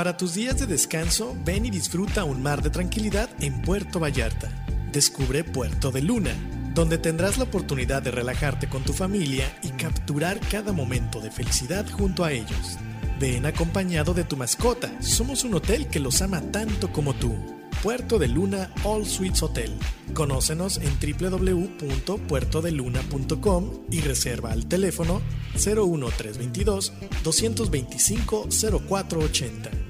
Para tus días de descanso, ven y disfruta un mar de tranquilidad en Puerto Vallarta. Descubre Puerto de Luna, donde tendrás la oportunidad de relajarte con tu familia y capturar cada momento de felicidad junto a ellos. Ven acompañado de tu mascota, somos un hotel que los ama tanto como tú. Puerto de Luna All Suites Hotel. Conócenos en www.puertodeluna.com y reserva al teléfono 01322 225 0480.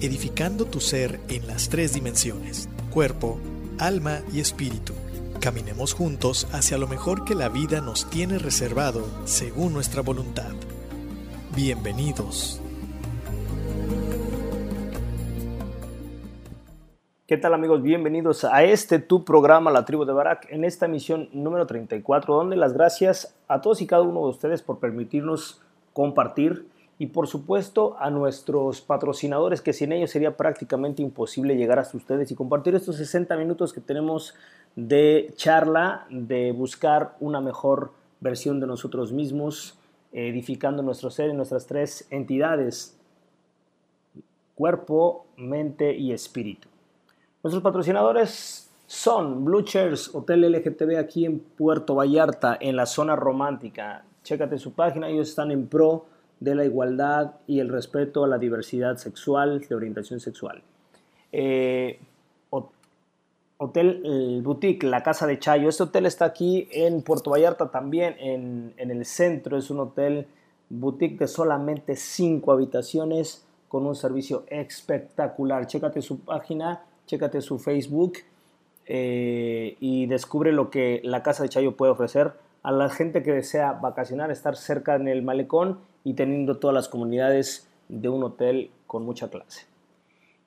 edificando tu ser en las tres dimensiones, cuerpo, alma y espíritu. Caminemos juntos hacia lo mejor que la vida nos tiene reservado según nuestra voluntad. Bienvenidos. ¿Qué tal amigos? Bienvenidos a este tu programa La Tribu de Barak en esta emisión número 34 donde las gracias a todos y cada uno de ustedes por permitirnos compartir y por supuesto a nuestros patrocinadores que sin ellos sería prácticamente imposible llegar hasta ustedes y compartir estos 60 minutos que tenemos de charla, de buscar una mejor versión de nosotros mismos, edificando nuestro ser en nuestras tres entidades, cuerpo, mente y espíritu. Nuestros patrocinadores son Blue Chairs, Hotel LGTB aquí en Puerto Vallarta, en la zona romántica. Chécate su página, ellos están en pro de la igualdad y el respeto a la diversidad sexual, de orientación sexual. Eh, hotel Boutique, la Casa de Chayo. Este hotel está aquí en Puerto Vallarta también, en, en el centro. Es un hotel boutique de solamente 5 habitaciones con un servicio espectacular. Chécate su página, chécate su Facebook eh, y descubre lo que la Casa de Chayo puede ofrecer a la gente que desea vacacionar, estar cerca en el malecón y teniendo todas las comunidades de un hotel con mucha clase.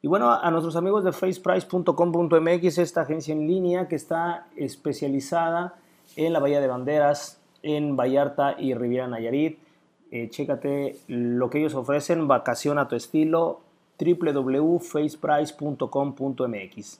Y bueno, a nuestros amigos de faceprice.com.mx, esta agencia en línea que está especializada en la Bahía de Banderas, en Vallarta y Riviera Nayarit. Eh, chécate lo que ellos ofrecen, vacación a tu estilo, www.faceprice.com.mx.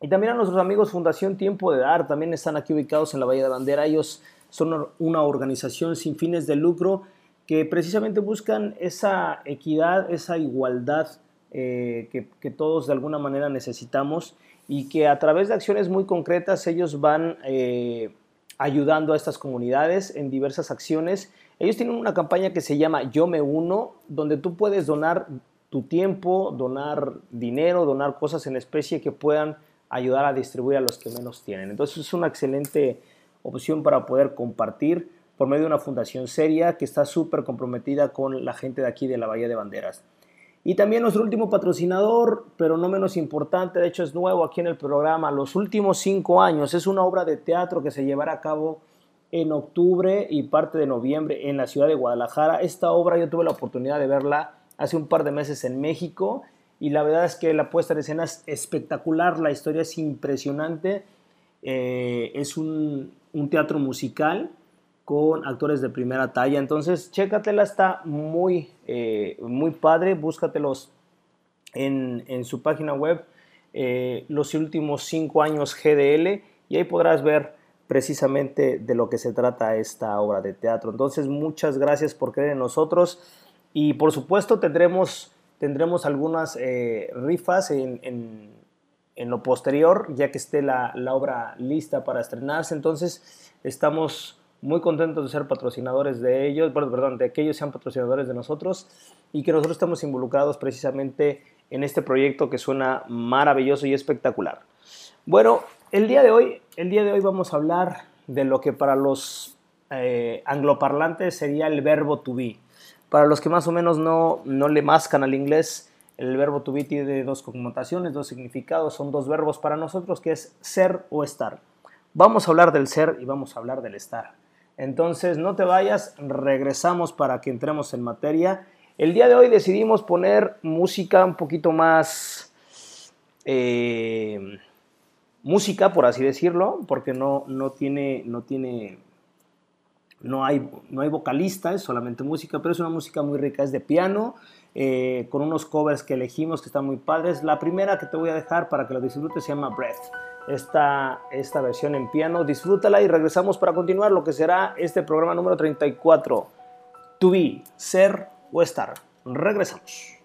Y también a nuestros amigos Fundación Tiempo de Dar, también están aquí ubicados en la Bahía de Bandera. Ellos son una organización sin fines de lucro que precisamente buscan esa equidad, esa igualdad eh, que, todos de alguna manera necesitamos y que a través de acciones muy concretas ellos van eh, ayudando a estas comunidades en diversas acciones. Ellos tienen una campaña que se llama Yo me uno, donde tú puedes donar tu tiempo, donar dinero, donar cosas en especie que puedan ayudar a distribuir a los que menos tienen. Entonces es una excelente opción para poder compartir por medio de una fundación seria que está súper comprometida con la gente de aquí de la Bahía de Banderas. Y también nuestro último patrocinador, pero no menos importante, de hecho es nuevo aquí en el programa, los últimos cinco años, es una obra de teatro que se llevará a cabo en octubre y parte de noviembre en la ciudad de Guadalajara. Esta obra yo tuve la oportunidad de verla hace un par de meses en México y la verdad es que la puesta en escena es espectacular, la historia es impresionante, eh, es un, un teatro musical con actores de primera talla. Entonces, chécatela, está muy, eh, muy padre. Búscatelos en, en su página web, eh, los últimos cinco años GDL, y ahí podrás ver precisamente de lo que se trata esta obra de teatro. Entonces, muchas gracias por creer en nosotros y por supuesto tendremos, tendremos algunas eh, rifas en, en, en, lo posterior, ya que esté la, la obra lista para estrenarse. Entonces, estamos muy contentos de ser patrocinadores de ellos, bueno, perdón, de que ellos sean patrocinadores de nosotros y que nosotros estemos involucrados precisamente en este proyecto que suena maravilloso y espectacular. Bueno, el día de hoy, el día de hoy vamos a hablar de lo que para los eh, angloparlantes sería el verbo to be. Para los que más o menos no, no le mascan al inglés, el verbo to be tiene dos connotaciones, dos significados, son dos verbos para nosotros que es ser o estar. Vamos a hablar del ser y vamos a hablar del estar. Entonces, no te vayas, regresamos para que entremos en materia. El día de hoy decidimos poner música un poquito más... Eh, música, por así decirlo, porque no, no tiene, no tiene, no hay, no hay vocalista, es solamente música, pero es una música muy rica, es de piano, eh, con unos covers que elegimos que están muy padres. La primera que te voy a dejar para que lo disfrutes se llama Breath esta, esta versión en piano. Disfrútala y regresamos para continuar lo que será este programa número 34. To be, ser o estar. Regresamos.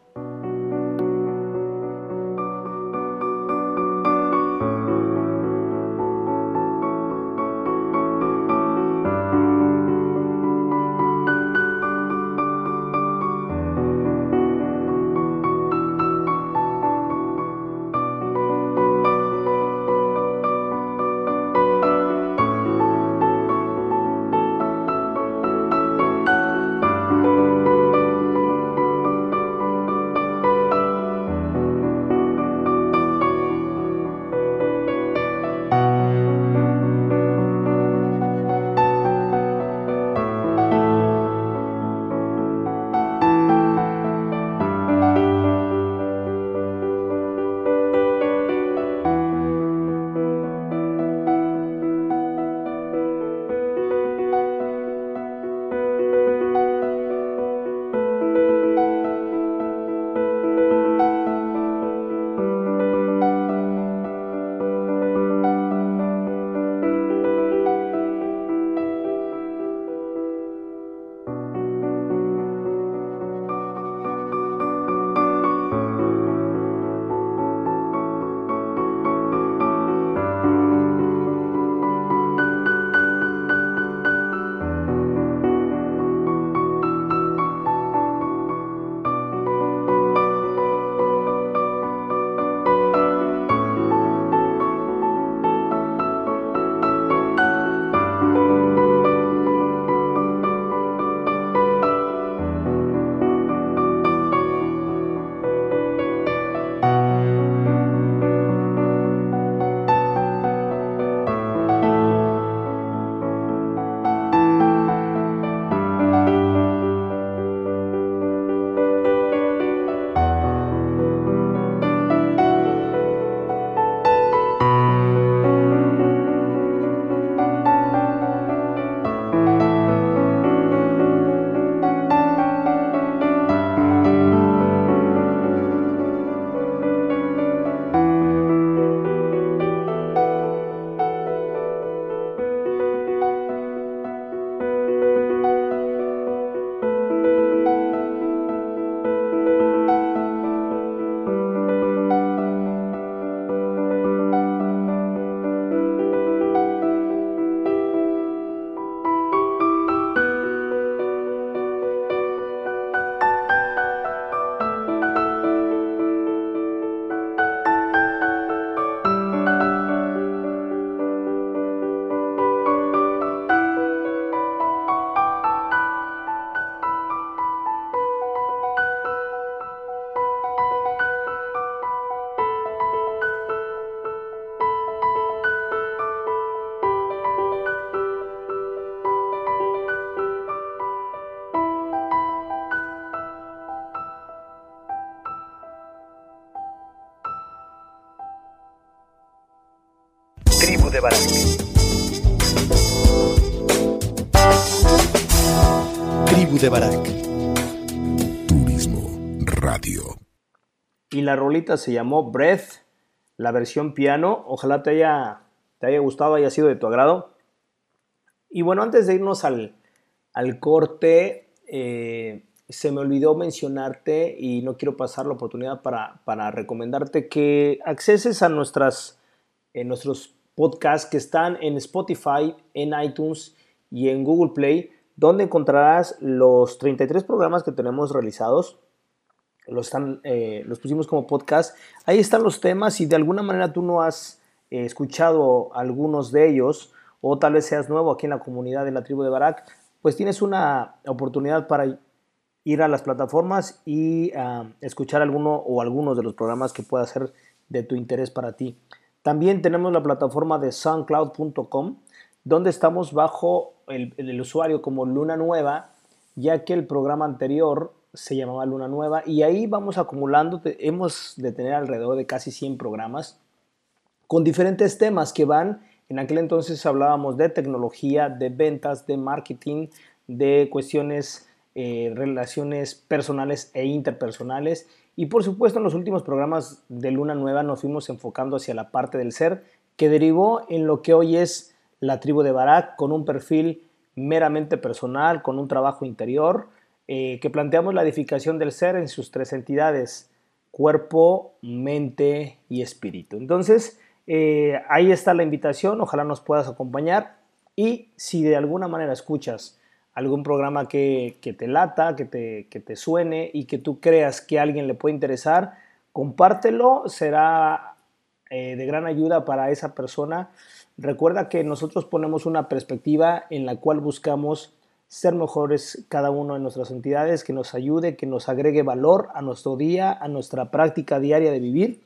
Se llamó Breath, la versión piano. Ojalá te haya, te haya gustado, haya sido de tu agrado. Y bueno, antes de irnos al, al corte, eh, se me olvidó mencionarte y no quiero pasar la oportunidad para, para recomendarte que acceses a nuestras, en nuestros podcasts que están en Spotify, en iTunes y en Google Play, donde encontrarás los 33 programas que tenemos realizados. Los, están, eh, los pusimos como podcast. Ahí están los temas y de alguna manera tú no has eh, escuchado algunos de ellos o tal vez seas nuevo aquí en la comunidad de la tribu de Barak, pues tienes una oportunidad para ir a las plataformas y ah, escuchar alguno o algunos de los programas que pueda ser de tu interés para ti. También tenemos la plataforma de soundcloud.com, donde estamos bajo el, usuario como Luna Nueva, ya que el programa anterior se llamaba Luna Nueva y ahí vamos acumulando, hemos de tener alrededor de casi 100 programas con diferentes temas que van, en aquel entonces hablábamos de tecnología, de ventas, de marketing, de cuestiones eh, relaciones personales e interpersonales. Y por supuesto en los últimos programas de Luna Nueva nos fuimos enfocando hacia la parte del ser que derivó en lo que hoy es la tribu de Barak con un perfil meramente personal, con un trabajo interior, eh, que planteamos la edificación del ser en sus tres entidades, cuerpo, mente y espíritu. Entonces, eh, ahí está la invitación, ojalá nos puedas acompañar y si de alguna manera escuchas algún programa que, te lata, que te, te, suene y que tú creas que a alguien le puede interesar, compártelo, será eh, de gran ayuda para esa persona. Recuerda que nosotros ponemos una perspectiva en la cual buscamos ser mejores cada uno de nuestras entidades, que nos ayude, que nos agregue valor a nuestro día, a nuestra práctica diaria de vivir.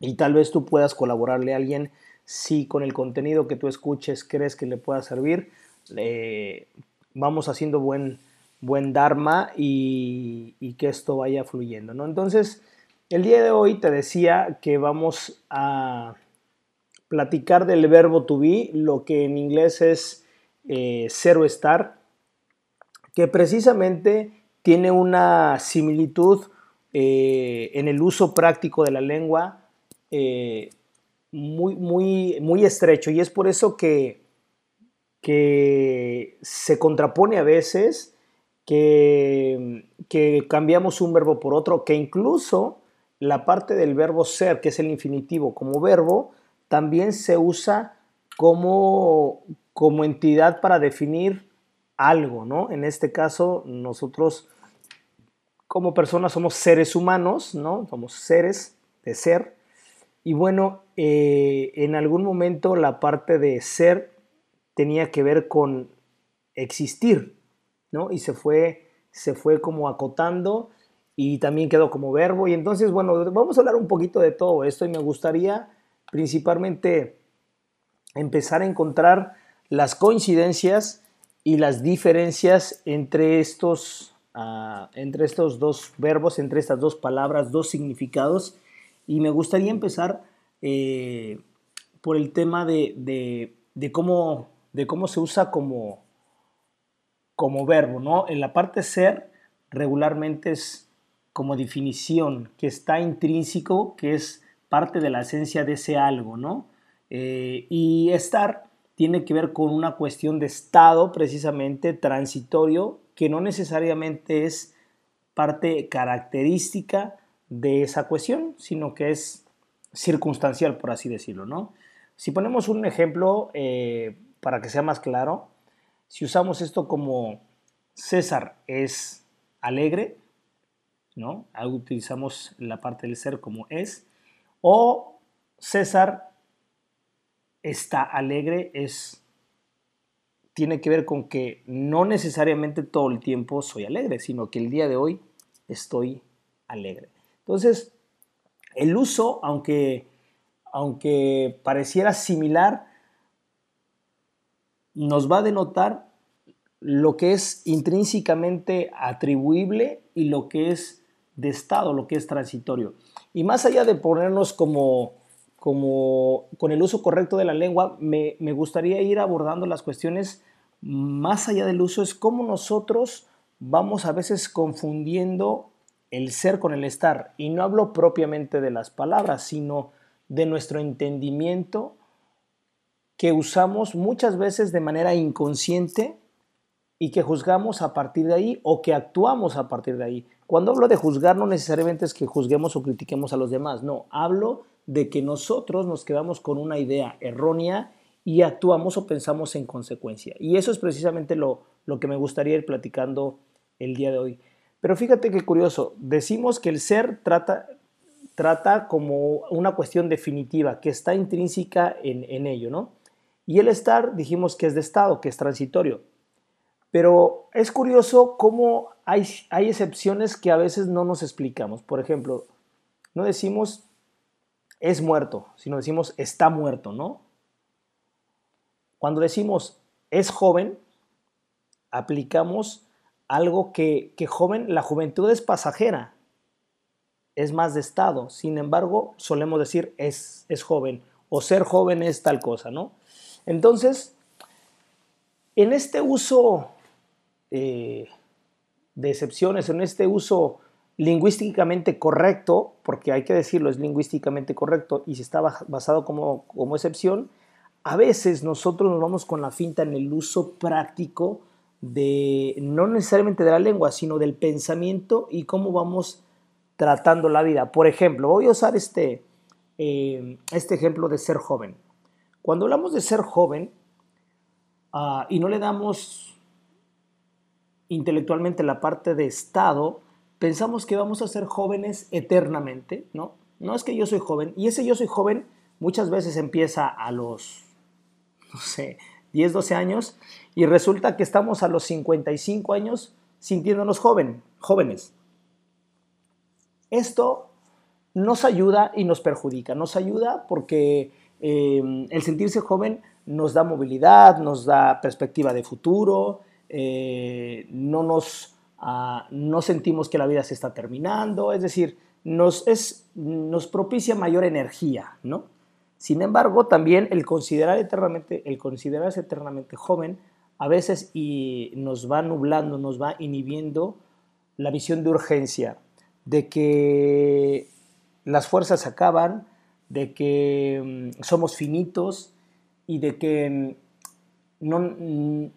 Y tal vez tú puedas colaborarle a alguien si con el contenido que tú escuches crees que le pueda servir. Eh, vamos haciendo buen, buen Dharma y, que esto vaya fluyendo. ¿no? Entonces, el día de hoy te decía que vamos a platicar del verbo to be, lo que en inglés es eh, cero estar, que precisamente tiene una similitud eh, en el uso práctico de la lengua eh, muy, muy, muy estrecho. Y es por eso que que se contrapone a veces, que, que cambiamos un verbo por otro, que incluso la parte del verbo ser, que es el infinitivo como verbo, también se usa como, como entidad para definir algo, ¿no? En este caso, nosotros como personas somos seres humanos, ¿no? Somos seres de ser. Y bueno, eh, en algún momento la parte de ser tenía que ver con existir, ¿no? Y se fue, se fue como acotando y también quedó como verbo. Y entonces, bueno, vamos a hablar un poquito de todo esto y me gustaría principalmente empezar a encontrar las coincidencias y las diferencias entre estos, uh, entre estos dos verbos, entre estas dos palabras, dos significados. Y me gustaría empezar eh, por el tema de, de, de cómo de cómo se usa como, como verbo, ¿no? En la parte ser regularmente es como definición, que está intrínseco, que es parte de la esencia de ese algo, ¿no? Eh, y estar tiene que ver con una cuestión de estado precisamente transitorio, que no necesariamente es parte característica de esa cuestión, sino que es circunstancial, por así decirlo, ¿no? Si ponemos un ejemplo, eh, para que sea más claro, si usamos esto como César es alegre, ¿no? Utilizamos la parte del ser como es, o César está alegre es tiene que ver con que no necesariamente todo el tiempo soy alegre, sino que el día de hoy estoy alegre. Entonces, el uso, aunque, aunque pareciera similar, nos va a denotar lo que es intrínsecamente atribuible y lo que es de estado, lo que es transitorio. Y más allá de ponernos como, como con el uso correcto de la lengua, me, me gustaría ir abordando las cuestiones más allá del uso, es cómo nosotros vamos a veces confundiendo el ser con el estar. Y no hablo propiamente de las palabras, sino de nuestro entendimiento que usamos muchas veces de manera inconsciente y que juzgamos a partir de ahí o que actuamos a partir de ahí. Cuando hablo de juzgar no necesariamente es que juzguemos o critiquemos a los demás, no, hablo de que nosotros nos quedamos con una idea errónea y actuamos o pensamos en consecuencia. Y eso es precisamente lo, lo que me gustaría ir platicando el día de hoy. Pero fíjate qué curioso, decimos que el ser trata, trata como una cuestión definitiva, que está intrínseca en, en ello, ¿no? Y el estar dijimos que es de estado, que es transitorio. Pero es curioso cómo hay, hay excepciones que a veces no nos explicamos. Por ejemplo, no decimos es muerto, sino decimos está muerto, ¿no? Cuando decimos es joven, aplicamos algo que, joven, la juventud es pasajera, es más de estado. Sin embargo, solemos decir es, es joven o ser joven es tal cosa, ¿no? Entonces, en este uso eh, de excepciones, en este uso lingüísticamente correcto, porque hay que decirlo, es lingüísticamente correcto y si está basado como, como excepción, a veces nosotros nos vamos con la finta en el uso práctico de no necesariamente de la lengua, sino del pensamiento y cómo vamos tratando la vida. Por ejemplo, voy a usar este, eh, este ejemplo de ser joven. Cuando hablamos de ser joven ah, y no le damos intelectualmente la parte de estado, pensamos que vamos a ser jóvenes eternamente, ¿no? No es que yo soy joven, y ese yo soy joven muchas veces empieza a los, no sé, 10, 12 años y resulta que estamos a los 55 años sintiéndonos joven, jóvenes. Esto nos ayuda y nos perjudica. Nos ayuda porque eh, el sentirse joven nos da movilidad, nos da perspectiva de futuro, eh, no, nos, ah, no sentimos que la vida se está terminando, es decir, nos, es, nos propicia mayor energía, ¿no? Sin embargo, también el considerar eternamente, el considerarse eternamente joven a veces y nos va nublando, nos va inhibiendo la visión de urgencia, de que las fuerzas acaban, de que mm, somos finitos y de que mm, no, mm,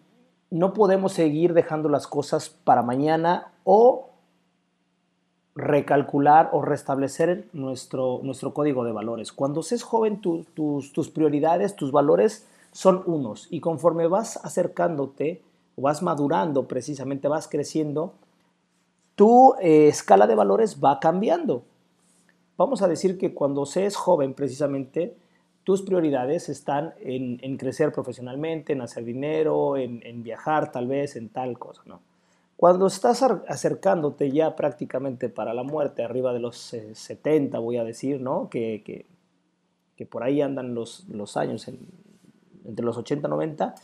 no podemos seguir dejando las cosas para mañana o recalcular o restablecer nuestro, nuestro código de valores. Cuando seas joven, tus, tus prioridades, tus valores son unos y conforme vas acercándote vas madurando precisamente, vas creciendo, tu eh, escala de valores va cambiando. Vamos a decir que cuando seas joven precisamente, tus prioridades están en, crecer profesionalmente, en hacer dinero, en, en viajar tal vez, en tal cosa, ¿no? Cuando estás acercándote ya prácticamente para la muerte, arriba de los 70, voy a decir, ¿no? Que, que, por ahí andan los, los años, entre los 80 y 90,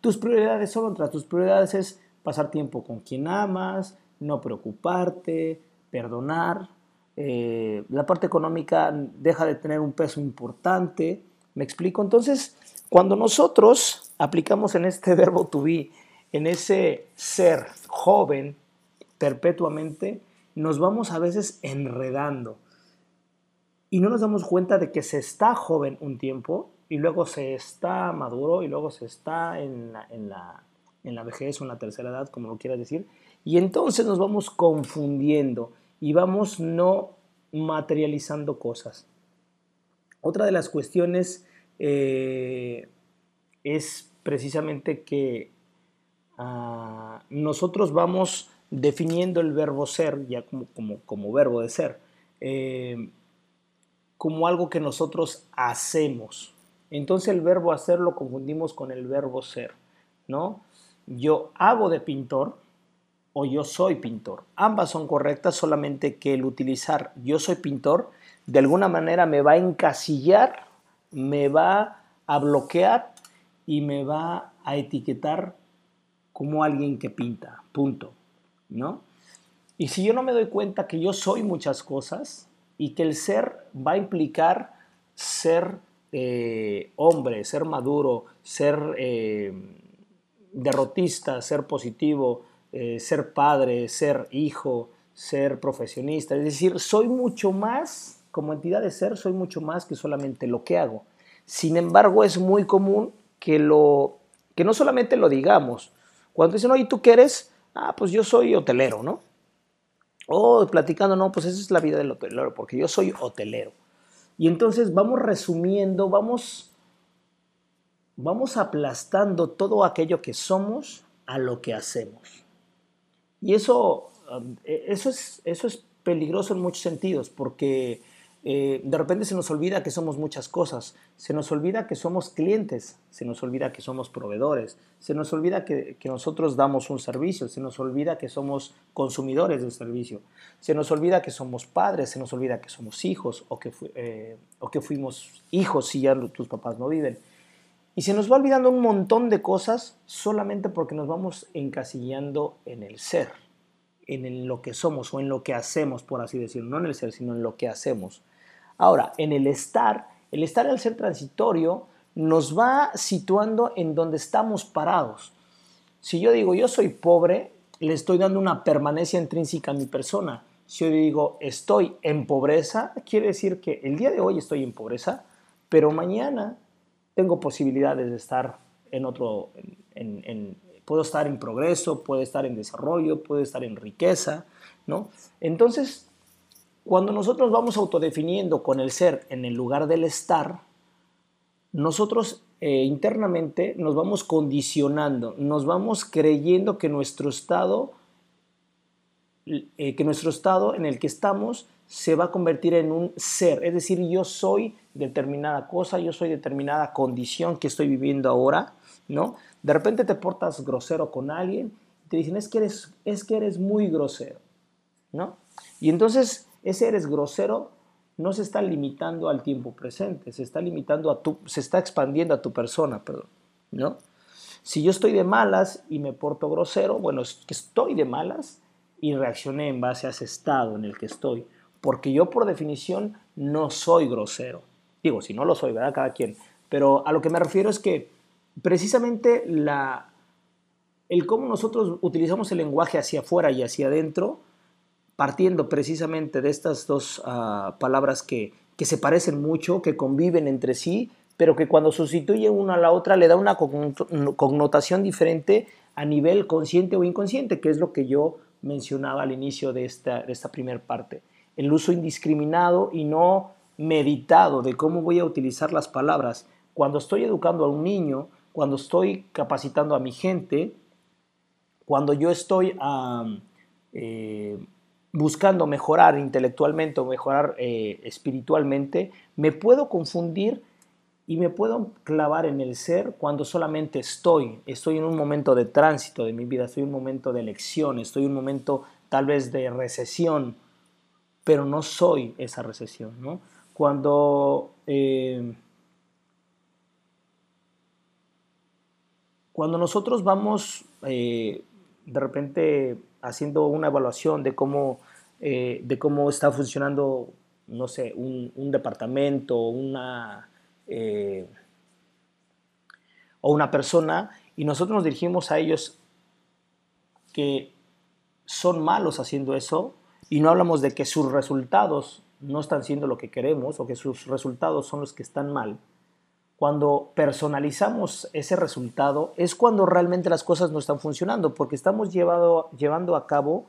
tus prioridades son otras. Tus prioridades es pasar tiempo con quien amas, no preocuparte, perdonar. Eh, la parte económica deja de tener un peso importante. ¿Me explico? Entonces, cuando nosotros aplicamos en este verbo to be, en ese ser joven perpetuamente, nos vamos a veces enredando y no nos damos cuenta de que se está joven un tiempo y luego se está maduro y luego se está en la, en la, en la vejez o en la tercera edad, como lo quieras decir, y entonces nos vamos confundiendo y vamos no materializando cosas. Otra de las cuestiones eh, es precisamente que Ah, nosotros vamos definiendo el verbo ser, ya como, como, como verbo de ser, eh, como algo que nosotros hacemos. Entonces el verbo hacer lo confundimos con el verbo ser, ¿no? Yo hago de pintor o yo soy pintor. Ambas son correctas, solamente que el utilizar yo soy pintor de alguna manera me va a encasillar, me va a bloquear y me va a etiquetar como alguien que pinta, punto, ¿no? Y si yo no me doy cuenta que yo soy muchas cosas y que el ser va a implicar ser eh, hombre, ser maduro, ser eh, derrotista, ser positivo, eh, ser padre, ser hijo, ser profesionista. Es decir, soy mucho más, como entidad de ser, soy mucho más que solamente lo que hago. Sin embargo, es muy común que, lo, que no solamente lo digamos. Cuando dicen, oye, ¿tú qué eres? Ah, pues yo soy hotelero, ¿no? O platicando, no, pues esa es la vida del hotelero, porque yo soy hotelero. Y entonces vamos resumiendo, vamos, vamos aplastando todo aquello que somos a lo que hacemos. Y eso, um, e, eso, es, eso es peligroso en muchos sentidos, porque eh, de repente se nos olvida que somos muchas cosas, se nos olvida que somos clientes, se nos olvida que somos proveedores, se nos olvida que, nosotros damos un servicio, se nos olvida que somos consumidores del servicio, se nos olvida que somos padres, se nos olvida que somos hijos o que, eh, o que fuimos hijos si ya tus papás no viven. Y se nos va olvidando un montón de cosas solamente porque nos vamos encasillando en el ser, en lo que somos o en lo que hacemos, por así decirlo, no en el ser, sino en lo que hacemos. Ahora, en el estar, el estar al ser transitorio nos va situando en donde estamos parados. Si yo digo yo soy pobre, le estoy dando una permanencia intrínseca a mi persona. Si yo digo estoy en pobreza, quiere decir que el día de hoy estoy en pobreza, pero mañana tengo posibilidades de estar en otro, puedo estar en progreso, puedo estar en desarrollo, puedo estar en riqueza, ¿no? Entonces, cuando nosotros vamos autodefiniendo con el ser en el lugar del estar, nosotros eh, internamente nos vamos condicionando, nos vamos creyendo que nuestro estado, eh, que nuestro estado en el que estamos se va a convertir en un ser, es decir, yo soy determinada cosa, yo soy determinada condición que estoy viviendo ahora, ¿no? De repente te portas grosero con alguien, y te dicen, es que eres, es que eres muy grosero, ¿no? Y entonces ese eres grosero no se está limitando al tiempo presente, se está limitando a tu, se está expandiendo a tu persona, perdón, ¿no? Si yo estoy de malas y me porto grosero, bueno, es que estoy de malas y reaccioné en base a ese estado en el que estoy, porque yo por definición no soy grosero. Digo, si no lo soy, ¿verdad? Cada quien. Pero a lo que me refiero es que precisamente la, el cómo nosotros utilizamos el lenguaje hacia afuera y hacia adentro partiendo precisamente de estas dos ah, palabras que, se parecen mucho, que conviven entre sí, pero que cuando sustituyen una a la otra le da una connotación diferente a nivel consciente o inconsciente, que es lo que yo mencionaba al inicio de esta, de esta primera parte. El uso indiscriminado y no meditado de cómo voy a utilizar las palabras. Cuando estoy educando a un niño, cuando estoy capacitando a mi gente, cuando yo estoy eh, buscando mejorar intelectualmente o mejorar eh, espiritualmente, me puedo confundir y me puedo clavar en el ser cuando solamente estoy, estoy en un momento de tránsito de mi vida, estoy en un momento de elección, estoy en un momento tal vez de recesión, pero no soy esa recesión. ¿no? Cuando, eh, cuando nosotros vamos eh, de repente haciendo una evaluación de cómo, eh, de cómo está funcionando, no sé, un, departamento una, o una persona, y nosotros nos dirigimos a ellos que son malos haciendo eso, y no hablamos de que sus resultados no están siendo lo que queremos o que sus resultados son los que están mal, cuando personalizamos ese resultado es cuando realmente las cosas no están funcionando, porque estamos llevando a cabo,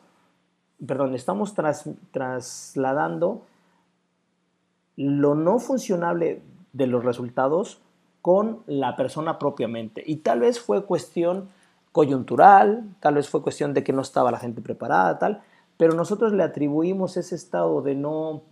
perdón, estamos trasladando lo no funcionable de los resultados con la persona propiamente. Y tal vez fue cuestión coyuntural, tal vez fue cuestión de que no estaba la gente preparada, tal, pero nosotros le atribuimos ese estado de no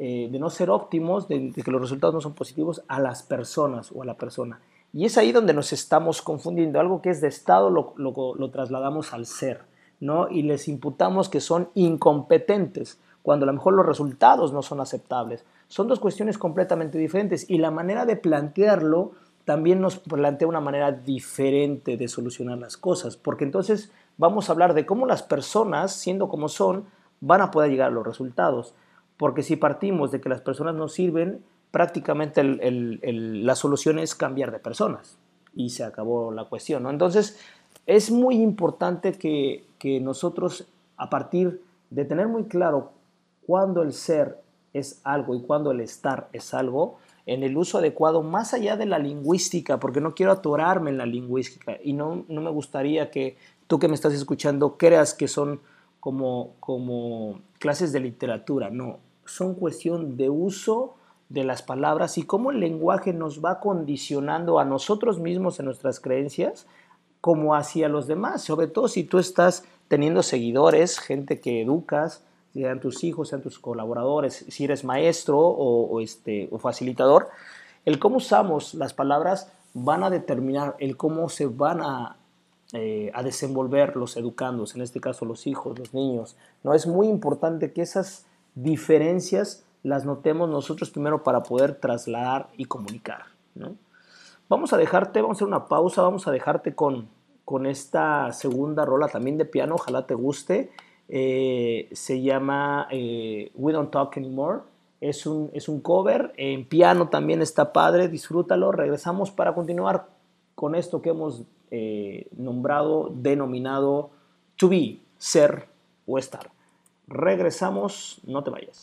eh, de no ser óptimos, de, que los resultados no son positivos a las personas o a la persona. Y es ahí donde nos estamos confundiendo. Algo que es de estado lo, lo, trasladamos al ser, ¿no? Y les imputamos que son incompetentes, cuando a lo mejor los resultados no son aceptables. Son dos cuestiones completamente diferentes y la manera de plantearlo también nos plantea una manera diferente de solucionar las cosas, porque entonces vamos a hablar de cómo las personas, siendo como son, van a poder llegar a los resultados. Porque si partimos de que las personas no sirven, prácticamente la solución es cambiar de personas y se acabó la cuestión. ¿no? Entonces, es muy importante que, que nosotros, a partir de tener muy claro cuándo el ser es algo y cuándo el estar es algo, en el uso adecuado, más allá de la lingüística, porque no quiero atorarme en la lingüística y no, no me gustaría que tú que me estás escuchando creas que son como, como clases de literatura, no, son cuestión de uso de las palabras y cómo el lenguaje nos va condicionando a nosotros mismos en nuestras creencias como hacia los demás, sobre todo si tú estás teniendo seguidores, gente que educas, sean tus hijos, sean tus colaboradores, si eres maestro o, este, o facilitador, el cómo usamos las palabras van a determinar el cómo se van a, eh, a desenvolver los educandos, en este caso los hijos, los niños. ¿no? Es muy importante que esas diferencias las notemos nosotros primero para poder trasladar y comunicar. ¿no? Vamos a dejarte, vamos a hacer una pausa, vamos a dejarte con, con esta segunda rola también de piano, ojalá te guste. Eh, se llama eh, We Don't Talk Anymore. Es un, es un cover, en piano también está padre, disfrútalo. Regresamos para continuar con esto que hemos eh, nombrado, denominado to be, ser o estar. Regresamos, no te vayas.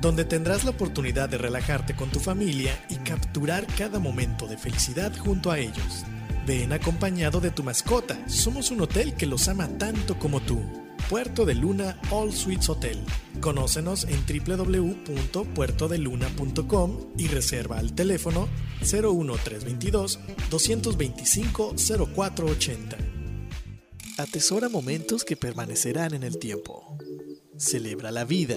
donde tendrás la oportunidad de relajarte con tu familia y capturar cada momento de felicidad junto a ellos. Ven acompañado de tu mascota, somos un hotel que los ama tanto como tú. Puerto de Luna All Suites Hotel. Conócenos en www.puertodeluna.com y reserva al teléfono 01322 225 0480. Atesora momentos que permanecerán en el tiempo. Celebra la vida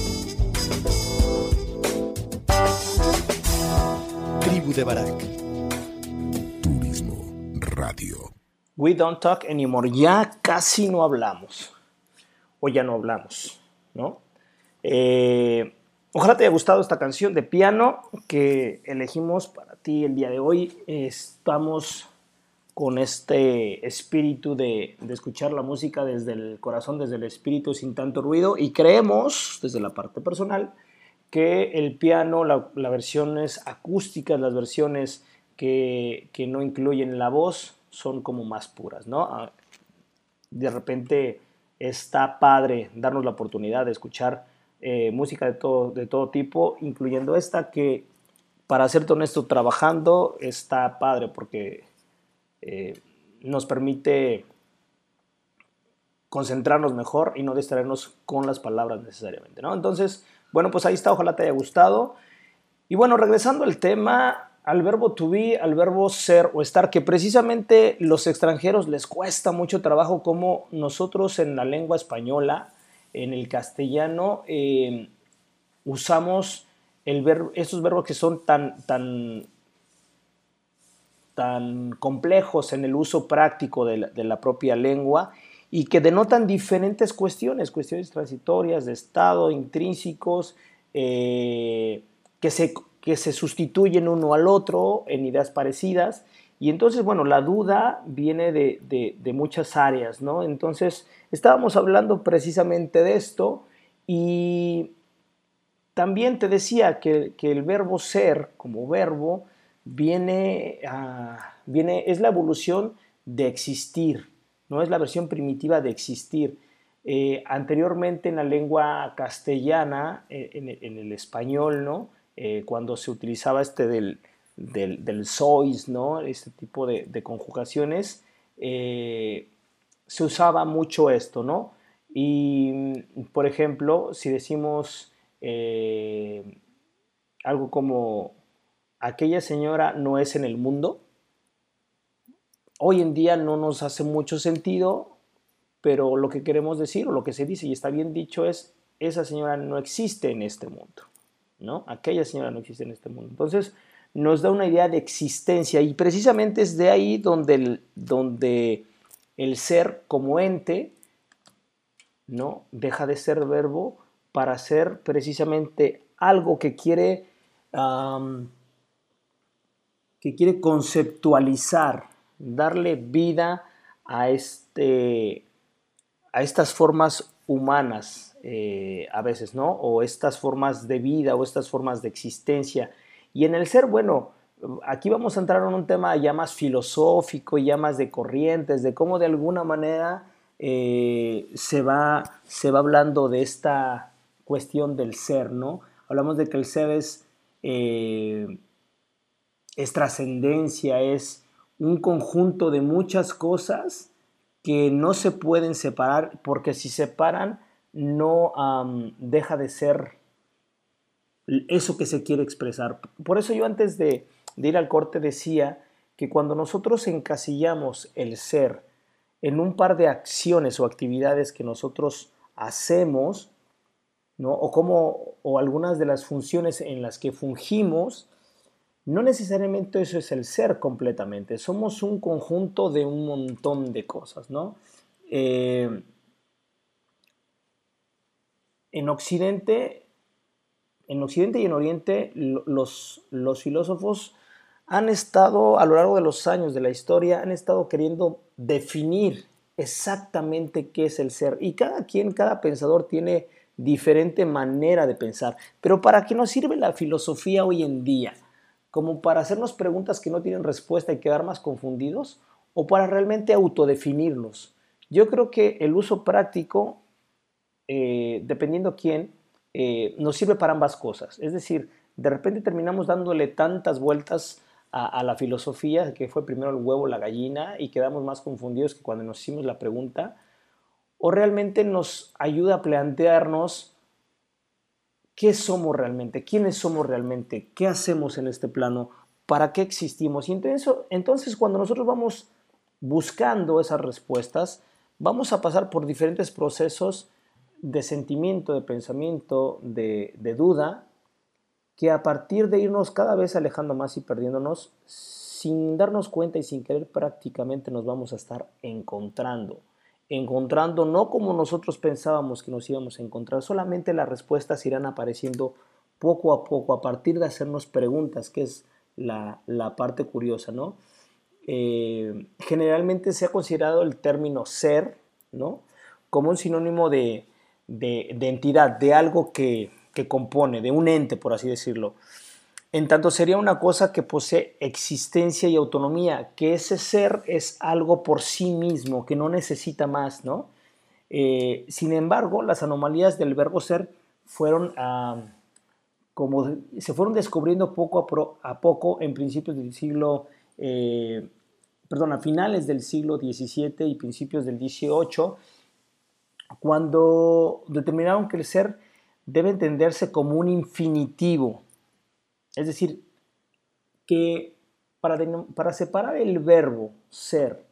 Tribu de Barak. Turismo Radio. We don't talk anymore. Ya casi no hablamos. O ya no hablamos, ¿no? Eh, ojalá te haya gustado esta canción de piano que elegimos para ti el día de hoy. Estamos con este espíritu de, de, escuchar la música desde el corazón, desde el espíritu sin tanto ruido y creemos, desde la parte personal, que el piano, las versiones acústicas, las versiones que, no incluyen la voz, son como más puras, ¿no? Ah, de repente está padre darnos la oportunidad de escuchar eh, música de todo, de todo tipo, incluyendo esta que, para serte honesto, trabajando está padre porque eh, nos permite concentrarnos mejor y no distraernos con las palabras necesariamente, ¿no? Entonces, bueno, pues ahí está, ojalá te haya gustado. Y bueno, regresando al tema, al verbo to be, al verbo ser o estar, que precisamente los extranjeros les cuesta mucho trabajo como nosotros en la lengua española, en el castellano, eh, usamos el esos verbos que son tan, tan, tan complejos en el uso práctico de la propia lengua y que denotan diferentes cuestiones, cuestiones transitorias, de estado, intrínsecos, eh, que, se, que se sustituyen uno al otro en ideas parecidas. Y entonces, bueno, la duda viene de, muchas áreas, ¿no? Entonces, estábamos hablando precisamente de esto y también te decía que, el verbo ser como verbo viene, viene, es la evolución de existir, no es la versión primitiva de existir. Eh, anteriormente en la lengua castellana, eh, en, el español, ¿no? Eh, cuando se utilizaba este del, del, sois, ¿no? Este tipo de, conjugaciones, se usaba mucho esto, ¿no? Y, por ejemplo, si decimos algo como, aquella señora no es en el mundo, hoy en día no nos hace mucho sentido, pero lo que queremos decir o lo que se dice y está bien dicho es, esa señora no existe en este mundo, ¿no? Aquella señora no existe en este mundo. Entonces, nos da una idea de existencia y precisamente es de ahí donde el, donde el ser como ente ¿no? deja de ser verbo para ser precisamente algo que quiere, que quiere conceptualizar, darle vida a, este, a estas formas humanas eh, a veces, ¿no? O estas formas de vida o estas formas de existencia. Y en el ser, bueno, aquí vamos a entrar en un tema ya más filosófico, ya más de corrientes, de cómo de alguna manera eh, se, va, se va hablando de esta cuestión del ser, ¿no? Hablamos de que el ser es, eh, es trascendencia, es un conjunto de muchas cosas que no se pueden separar porque si separan no deja de ser eso que se quiere expresar. Por eso yo antes de, ir al corte decía que cuando nosotros encasillamos el ser en un par de acciones o actividades que nosotros hacemos, ¿no? o, como, o algunas de las funciones en las que fungimos, no necesariamente eso es el ser completamente, somos un conjunto de un montón de cosas, ¿no? Eh, en Occidente, en Occidente y en Oriente, los, los filósofos han estado, a lo largo de los años de la historia, han estado queriendo definir exactamente qué es el ser. Y cada quien, cada pensador tiene diferente manera de pensar. Pero ¿para qué nos sirve la filosofía hoy en día? Como para hacernos preguntas que no tienen respuesta y quedar más confundidos, o para realmente autodefinirlos. Yo creo que el uso práctico, eh, dependiendo quién, eh, nos sirve para ambas cosas. Es decir, de repente terminamos dándole tantas vueltas a, a, la filosofía, que fue primero el huevo, la gallina, y quedamos más confundidos que cuando nos hicimos la pregunta, o realmente nos ayuda a plantearnos qué somos realmente, quiénes somos realmente, qué hacemos en este plano, para qué existimos. Y entonces, entonces cuando nosotros vamos buscando esas respuestas, vamos a pasar por diferentes procesos de sentimiento, de pensamiento, de, de duda, que a partir de irnos cada vez alejando más y perdiéndonos, sin darnos cuenta y sin querer prácticamente nos vamos a estar encontrando encontrando no como nosotros pensábamos que nos íbamos a encontrar, solamente las respuestas irán apareciendo poco a poco a partir de hacernos preguntas, que es la, parte curiosa, ¿no? Eh, generalmente se ha considerado el término ser, ¿no? Como un sinónimo de, entidad, de algo que, que compone, de un ente, por así decirlo en tanto sería una cosa que posee existencia y autonomía, que ese ser es algo por sí mismo, que no necesita más, ¿no? Eh, sin embargo, las anomalías del verbo ser fueron ah, como se fueron descubriendo poco a, poco en principios del siglo, eh, perdón, a finales del siglo XVII y principios del XVIII, cuando determinaron que el ser debe entenderse como un infinitivo, es decir, que para, para separar el verbo ser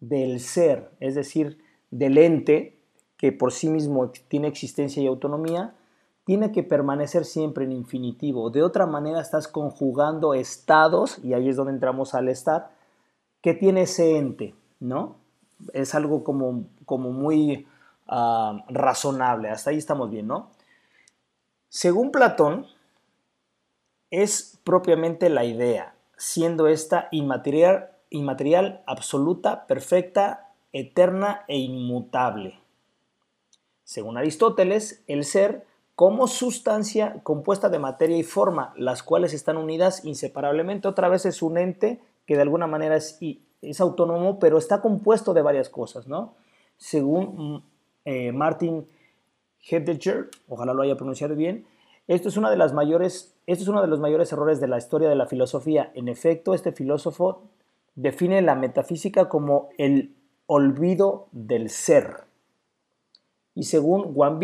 del ser, es decir, del ente, que por sí mismo tiene existencia y autonomía, tiene que permanecer siempre en infinitivo. De otra manera estás conjugando estados, y ahí es donde entramos al estar, que tiene ese ente, ¿no? Es algo como, como muy ah, razonable, hasta ahí estamos bien, ¿no? Según Platón, es propiamente la idea, siendo esta inmaterial, inmaterial, absoluta, perfecta, eterna e inmutable. Según Aristóteles, el ser como sustancia compuesta de materia y forma, las cuales están unidas inseparablemente. Otra vez es un ente que de alguna manera es, es autónomo, pero está compuesto de varias cosas, ¿no? Según mm, eh, Martin Heidegger, ojalá lo haya pronunciado bien, esto es, una de mayores, esto es uno de los mayores errores de la historia de la filosofía. En efecto, este filósofo define la metafísica como el olvido del ser. Y según Wang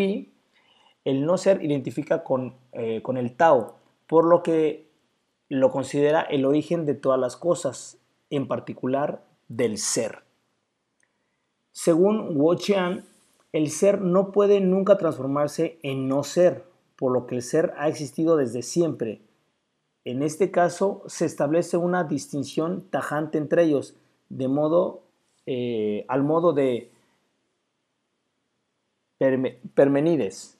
el no ser identifica con, eh, con el Tao, por lo que lo considera el origen de todas las cosas, en particular del ser. Según Wu Qian, el ser no puede nunca transformarse en no ser, por lo que el ser ha existido desde siempre. en este caso se establece una distinción tajante entre ellos, de modo, eh, al modo de Permenides.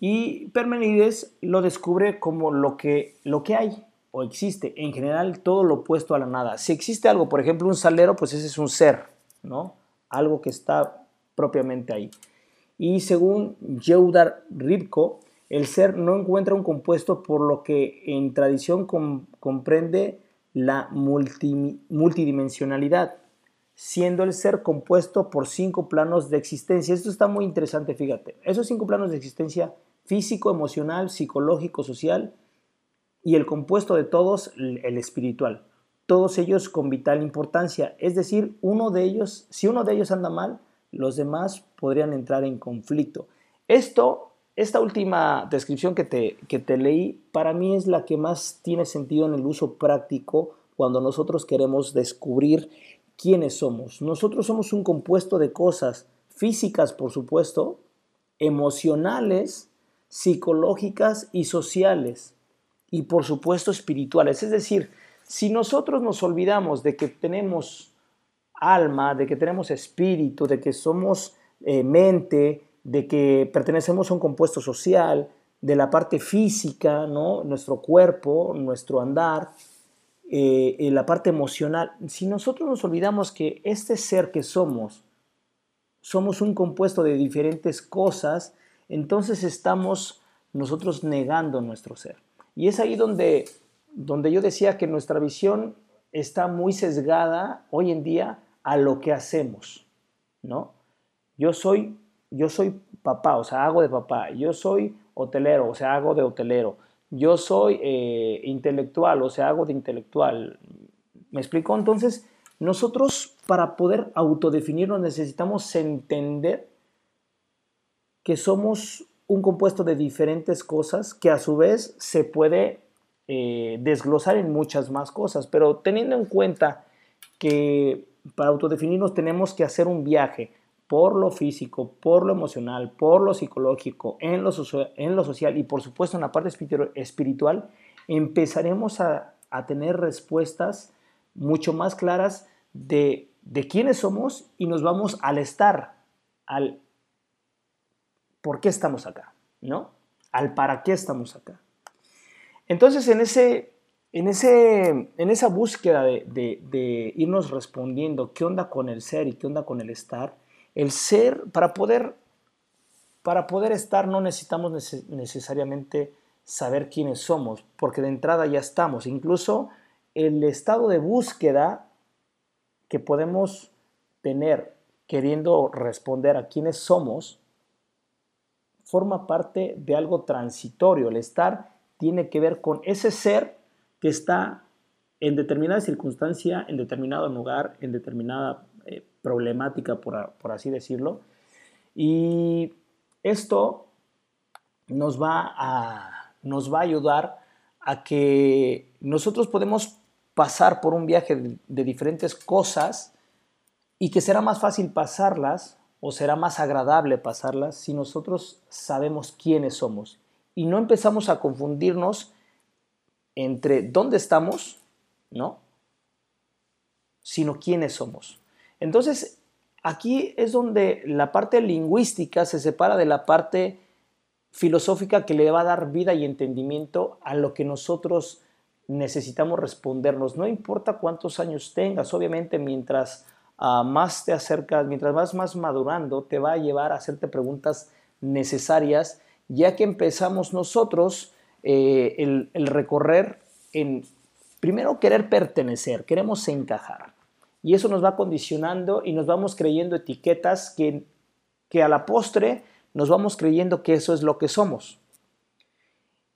Y Permenides lo descubre como lo que, lo que hay o existe. En general, todo lo opuesto a la nada. Si existe algo, por ejemplo, un salero, pues ese es un ser, ¿no? Algo que está propiamente ahí. Y según Yeudar Ribko, el ser no encuentra un compuesto por lo que en tradición comprende la multidimensionalidad, siendo el ser compuesto por cinco planos de existencia. Esto está muy interesante, fíjate. Esos cinco planos de existencia, físico, emocional, psicológico, social, y el compuesto de todos, el espiritual. Todos ellos con vital importancia. Es decir, uno de ellos, si uno de ellos anda mal, los demás podrían entrar en conflicto. Esto, esta última descripción que te, que te leí, para mí es la que más tiene sentido en el uso práctico cuando nosotros queremos descubrir quiénes somos. Nosotros somos un compuesto de cosas físicas, por supuesto, emocionales, psicológicas y sociales, y por supuesto espirituales. Es decir, si nosotros nos olvidamos de que tenemos alma, de que tenemos espíritu, de que somos eh, mente, de que pertenecemos a un compuesto social, de la parte física, ¿no? nuestro cuerpo, nuestro andar, eh, la parte emocional. Si nosotros nos olvidamos que este ser que somos, somos un compuesto de diferentes cosas, entonces estamos nosotros negando nuestro ser. Y es ahí donde, donde yo decía que nuestra visión está muy sesgada hoy en día a lo que hacemos, ¿no? Yo soy, yo soy papá, o sea, hago de papá. Yo soy hotelero, o sea, hago de hotelero. Yo soy eh, intelectual, o sea, hago de intelectual. ¿Me explico? Entonces, nosotros para poder autodefinirnos necesitamos entender que somos un compuesto de diferentes cosas que a su vez se puede eh, desglosar en muchas más cosas, pero teniendo en cuenta que para autodefinirnos tenemos que hacer un viaje por lo físico, por lo emocional, por lo psicológico, en lo, en lo social y por supuesto en la parte espiritual, empezaremos a, tener respuestas mucho más claras de, de quiénes somos y nos vamos al estar, al por qué estamos acá, ¿no? Al para qué estamos acá. Entonces, en ese en, ese, en esa búsqueda de, irnos respondiendo qué onda con el ser y qué onda con el estar, el ser, para poder, para poder estar no necesitamos necesariamente saber quiénes somos, porque de entrada ya estamos. Incluso el estado de búsqueda que podemos tener queriendo responder a quiénes somos, forma parte de algo transitorio. El estar tiene que ver con ese ser que está en determinada circunstancia, en determinado lugar, en determinada eh, problemática, por, así decirlo. Y esto nos va, a, nos va a ayudar a que nosotros podemos pasar por un viaje de, de diferentes cosas y que será más fácil pasarlas o será más agradable pasarlas si nosotros sabemos quiénes somos y no empezamos a confundirnos entre dónde estamos, ¿no? Sino quiénes somos. Entonces, aquí es donde la parte lingüística se separa de la parte filosófica que le va a dar vida y entendimiento a lo que nosotros necesitamos respondernos. No importa cuántos años tengas, obviamente mientras ah, más te acercas, mientras vas más madurando, te va a llevar a hacerte preguntas necesarias, ya que empezamos nosotros eh, el, recorrer en, primero, querer pertenecer, queremos encajar. Y eso nos va condicionando y nos vamos creyendo etiquetas que, que a la postre nos vamos creyendo que eso es lo que somos.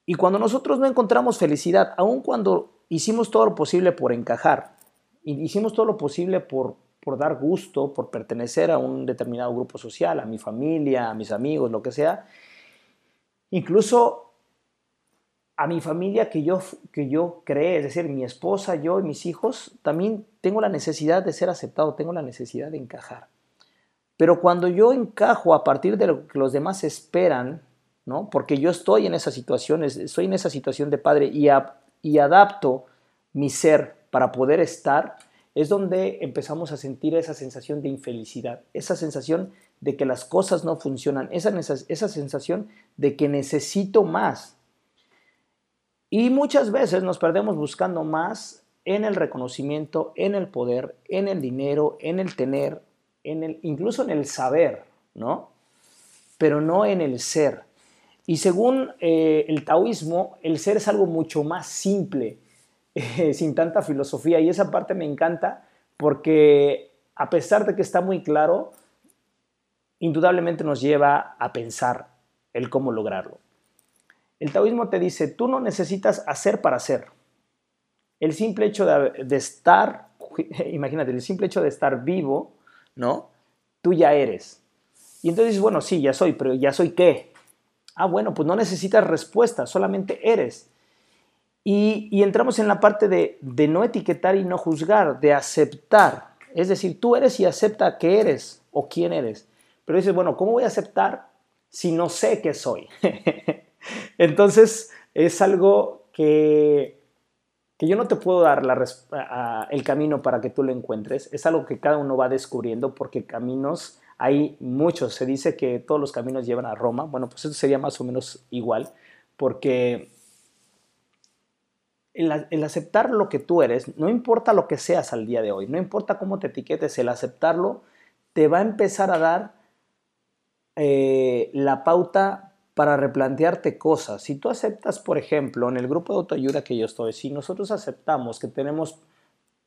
Y cuando nosotros no encontramos felicidad, aun cuando hicimos todo lo posible por encajar, hicimos todo lo posible por, por dar gusto, por pertenecer a un determinado grupo social, a mi familia, a mis amigos, lo que sea, incluso a mi familia que yo, que yo creé, es decir, mi esposa, yo y mis hijos, también tengo la necesidad de ser aceptado, tengo la necesidad de encajar. Pero cuando yo encajo a partir de lo que los demás esperan, ¿no? Porque yo estoy en esa situación, estoy en esa situación de padre y, y adapto mi ser para poder estar, es donde empezamos a sentir esa sensación de infelicidad, esa sensación de que las cosas no funcionan, esa, esa sensación de que necesito más. Y muchas veces nos perdemos buscando más en el reconocimiento, en el poder, en el dinero, en el tener, en el, incluso en el saber, ¿no? Pero no en el ser. Y según eh, el taoísmo, el ser es algo mucho más simple, eh, sin tanta filosofía. Y esa parte me encanta porque a pesar de que está muy claro, indudablemente nos lleva a pensar el cómo lograrlo. El taoísmo te dice, tú no necesitas hacer para ser. El simple hecho de, estar, imagínate, el simple hecho de estar vivo, ¿no? Tú ya eres. Y entonces bueno, sí, ya soy, pero ¿ya soy qué? Ah, bueno, pues no necesitas respuesta, solamente eres. Y, entramos en la parte de, de no etiquetar y no juzgar, de aceptar. Es decir, tú eres y acepta que eres o quién eres. Pero dices, bueno, ¿cómo voy a aceptar si no sé qué soy? Entonces, es algo que, que yo no te puedo dar el camino para que tú lo encuentres. Es algo que cada uno va descubriendo porque caminos hay muchos. Se dice que todos los caminos llevan a Roma. Bueno, pues eso sería más o menos igual porque el, aceptar lo que tú eres, no importa lo que seas al día de hoy, no importa cómo te etiquetes, el aceptarlo te va a empezar a dar eh, la pauta para replantearte cosas. Si tú aceptas, por ejemplo, en el grupo de autoayuda que yo estoy, si nosotros aceptamos que tenemos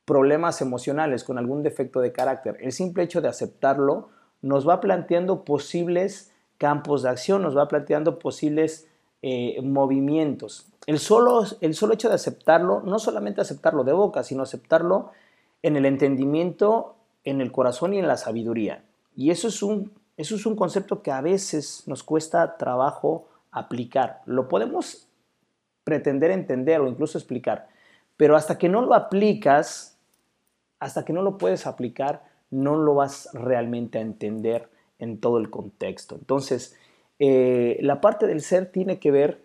problemas emocionales con algún defecto de carácter, el simple hecho de aceptarlo nos va planteando posibles campos de acción, nos va planteando posibles eh, movimientos. El solo, el solo hecho de aceptarlo, no solamente aceptarlo de boca, sino aceptarlo en el entendimiento, en el corazón y en la sabiduría. Y eso es un eso es un concepto que a veces nos cuesta trabajo aplicar. Lo podemos pretender entender o incluso explicar, pero hasta que no lo aplicas, hasta que no lo puedes aplicar, no lo vas realmente a entender en todo el contexto. Entonces, eh, la parte del ser tiene que ver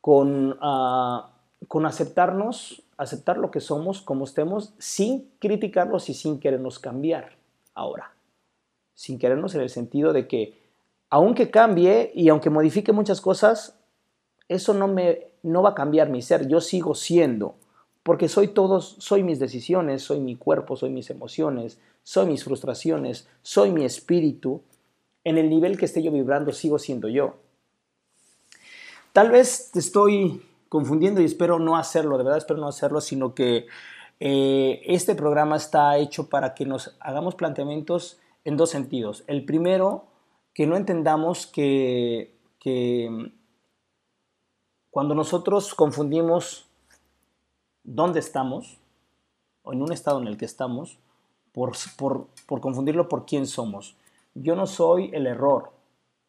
con, ah, con aceptarnos, aceptar lo que somos como estemos, sin criticarlos y sin querernos cambiar ahora sin querernos en el sentido de que aunque cambie y aunque modifique muchas cosas, eso no me no va a cambiar mi ser, yo sigo siendo, porque soy todos, soy mis decisiones, soy mi cuerpo, soy mis emociones, soy mis frustraciones, soy mi espíritu. En el nivel que esté yo vibrando, sigo siendo yo. Tal vez te estoy confundiendo y espero no hacerlo, de verdad espero no hacerlo, sino que eh, este programa está hecho para que nos hagamos planteamientos en dos sentidos. El primero, que no entendamos que, cuando nosotros confundimos dónde estamos, o en un estado en el que estamos, por, por, confundirlo por quién somos. Yo no soy el error.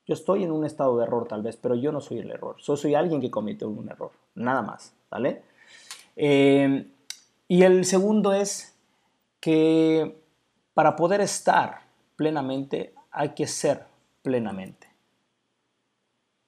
Yo estoy en un estado de error tal vez, pero yo no soy el error. Yo soy alguien que cometió un error. Nada más. ¿Vale? Eh, y el segundo es que para poder estar plenamente, hay que ser plenamente.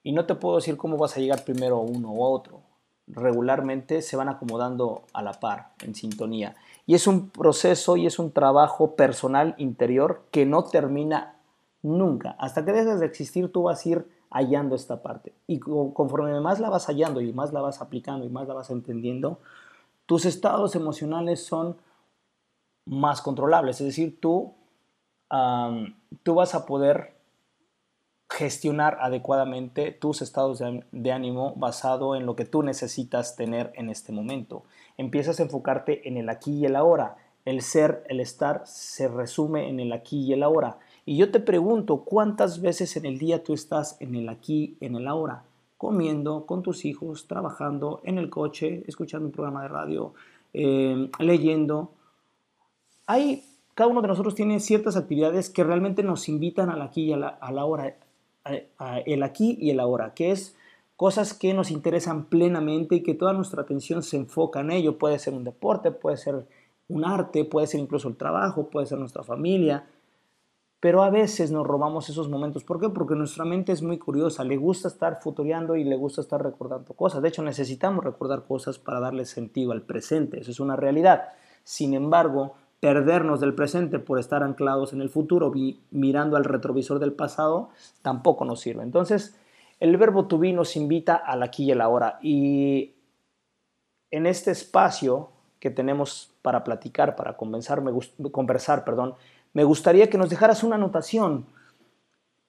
Y no te puedo decir cómo vas a llegar primero a uno u otro. Regularmente se van acomodando a la par, en sintonía. Y es un proceso y es un trabajo personal interior que no termina nunca. Hasta que dejes de existir, tú vas a ir hallando esta parte. Y conforme más la vas hallando y más la vas aplicando y más la vas entendiendo, tus estados emocionales son más controlables. Es decir, tú tú vas a poder gestionar adecuadamente tus estados de, ánimo basado en lo que tú necesitas tener en este momento. Empiezas a enfocarte en el aquí y el ahora. El ser, el estar se resume en el aquí y el ahora. Y yo te pregunto, ¿cuántas veces en el día tú estás en el aquí, en el ahora? Comiendo con tus hijos, trabajando en el coche, escuchando un programa de radio, eh, leyendo. Hay cada uno de nosotros tiene ciertas actividades que realmente nos invitan al aquí y a la, hora, el aquí y el ahora, que es cosas que nos interesan plenamente y que toda nuestra atención se enfoca en ello. Puede ser un deporte, puede ser un arte, puede ser incluso el trabajo, puede ser nuestra familia. pero a veces nos robamos esos momentos. ¿Por qué? Porque nuestra mente es muy curiosa, le gusta estar futureando y le gusta estar recordando cosas. De hecho, necesitamos recordar cosas para darle sentido al presente, eso es una realidad. Sin embargo, perdernos del presente por estar anclados en el futuro, mirando al retrovisor del pasado, tampoco nos sirve. Entonces, el verbo to be nos invita al aquí y el ahora. Y en este espacio que tenemos para platicar, para conversar, conversar, perdón, me gustaría que nos dejaras una anotación.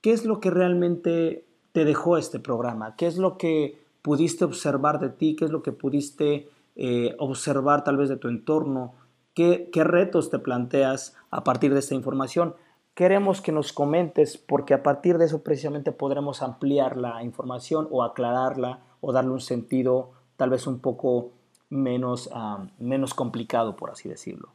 ¿Qué es lo que realmente te dejó este programa? ¿Qué es lo que pudiste observar de ti? ¿Qué es lo que pudiste eh, observar tal vez de tu entorno? ¿Qué, retos te planteas a partir de esta información? Queremos que nos comentes porque a partir de eso precisamente podremos ampliar la información o aclararla o darle un sentido tal vez un poco menos, ah, menos complicado, por así decirlo.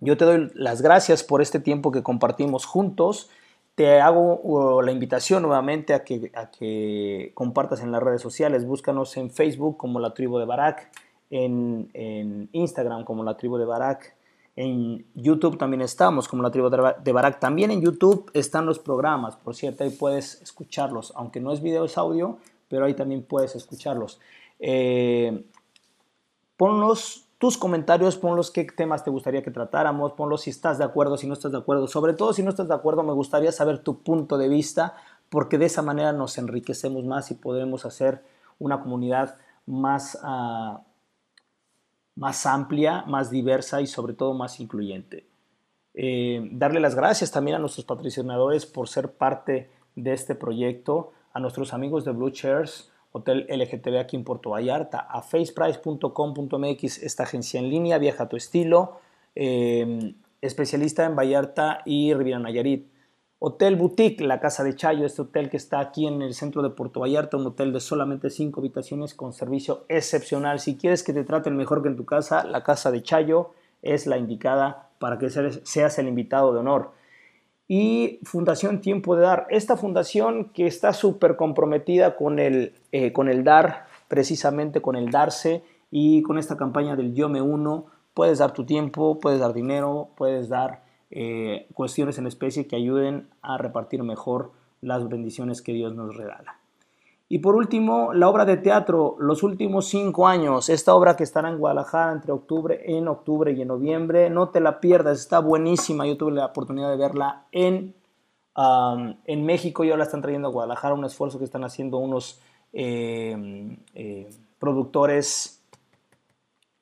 Yo te doy las gracias por este tiempo que compartimos juntos. Te hago la invitación nuevamente a que, a que compartas en las redes sociales. Búscanos en Facebook como la tribu de Barak en, Instagram como la tribu de Barak, en YouTube también estamos como la tribu de Barak. También en YouTube están los programas, por cierto, ahí puedes escucharlos, aunque no es video, es audio, pero ahí también puedes escucharlos. Eh, ponlos tus comentarios, ponlos qué temas te gustaría que tratáramos, ponlos si estás de acuerdo, si no estás de acuerdo. Sobre todo si no estás de acuerdo, me gustaría saber tu punto de vista, porque de esa manera nos enriquecemos más y podremos hacer una comunidad más, uh, más amplia, más diversa y sobre todo más incluyente. Eh, darle las gracias también a nuestros patrocinadores por ser parte de este proyecto, a nuestros amigos de Blue Chairs, Hotel LGTB aquí en Puerto Vallarta, a faceprice.com.mx, esta agencia en línea, viaja a tu estilo, eh, especialista en Vallarta y Riviera Nayarit. Hotel Boutique, la Casa de Chayo, este hotel que está aquí en el centro de Puerto Vallarta, un hotel de solamente cinco habitaciones con servicio excepcional. Si quieres que te traten mejor que en tu casa, la Casa de Chayo es la indicada para que seas el invitado de honor. Y Fundación Tiempo de Dar, esta fundación que está súper comprometida con el, eh, con el dar, precisamente con el darse y con esta campaña del Yo me uno, puedes dar tu tiempo, puedes dar dinero, puedes dar eh, cuestiones en especie que ayuden a repartir mejor las bendiciones que Dios nos regala. Y por último, la obra de teatro, los últimos cinco años, esta obra que estará en Guadalajara entre octubre, en octubre y en noviembre, no te la pierdas, está buenísima, yo tuve la oportunidad de verla en, en México. Y ahora la están trayendo a Guadalajara, un esfuerzo que están haciendo unos eh, eh, productores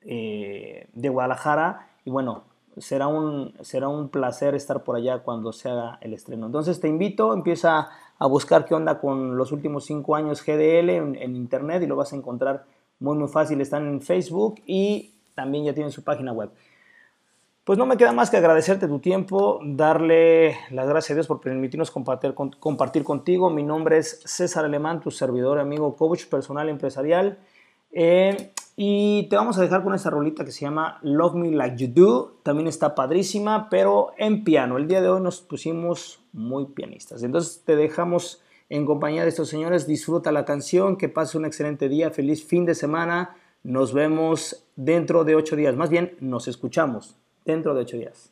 de Guadalajara. Y bueno, será un, será un placer estar por allá cuando se haga el estreno. Entonces te invito, empieza a buscar qué onda con los últimos cinco años GDL en, internet y lo vas a encontrar muy muy fácil. Están en Facebook y también ya tienen su página web. Pues no me queda más que agradecerte tu tiempo, darle las gracias a Dios por permitirnos compartir, compartir contigo. Mi nombre es César Alemán, tu servidor, amigo, coach personal empresarial. Y te vamos a dejar con esta rolita que se llama Love Me Like You Do. También está padrísima, pero en piano. El día de hoy nos pusimos muy pianistas. Entonces te dejamos en compañía de estos señores. Disfruta la canción, que pase un excelente día, feliz fin de semana. Nos vemos dentro de ocho días. Más bien, nos escuchamos dentro de ocho días.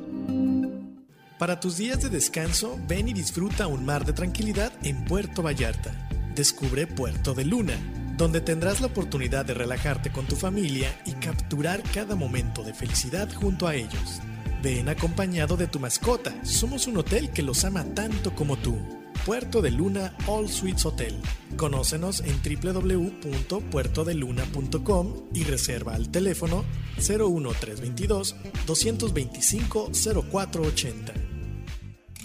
Para tus días de descanso, ven y disfruta un mar de tranquilidad en Puerto Vallarta. Descubre Puerto de Luna, donde tendrás la oportunidad de relajarte con tu familia y capturar cada momento de felicidad junto a ellos. Ven acompañado de tu mascota. Somos un hotel que los ama tanto como tú. Puerto de Luna All Suites Hotel. Conócenos en www.puertodeluna.com y reserva al teléfono 01322 225 0480.